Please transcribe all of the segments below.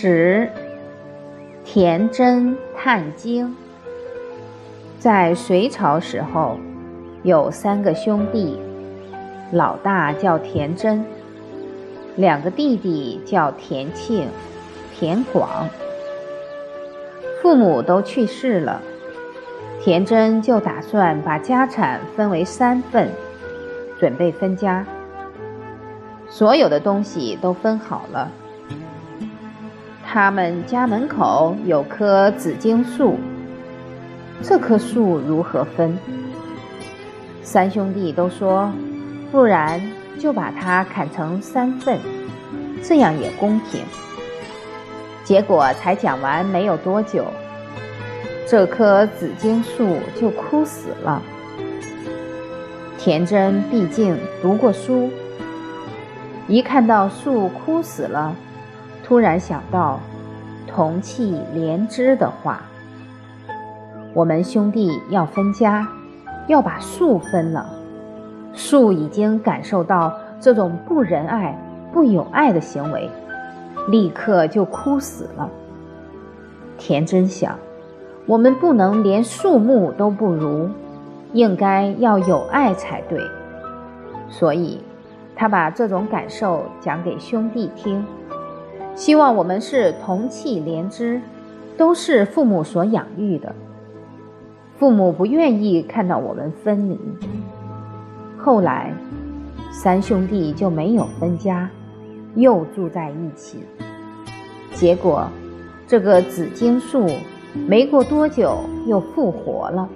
十，田真探经。在隋朝时候，有三个兄弟，老大叫田真，两个弟弟叫田庆、田广。父母都去世了，田真就打算把家产分为三份，准备分家。所有的东西都分好了。他们家门口有棵紫荆树，这棵树如何分？三兄弟都说，不然就把它砍成三份，这样也公平。结果才讲完没有多久，这棵紫荆树就枯死了。田真毕竟读过书，一看到树枯死了。突然想到“同气连枝”的话，我们兄弟要分家，要把树分了。树已经感受到这种不仁爱、不友爱的行为，立刻就枯死了。田真想，我们不能连树木都不如，应该要有爱才对。所以，他把这种感受讲给兄弟听。希望我们是同气连枝，都是父母所养育的。父母不愿意看到我们分离。后来，三兄弟就没有分家，又住在一起。结果，这个紫荆树没过多久又复活了。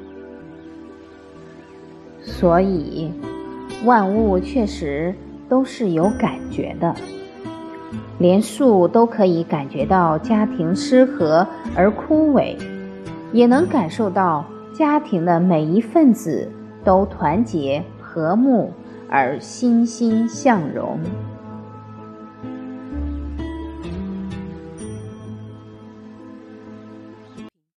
所以，万物确实都是有感觉的。连树都可以感觉到家庭失和而枯萎，也能感受到家庭的每一份子都团结和睦而欣欣向荣。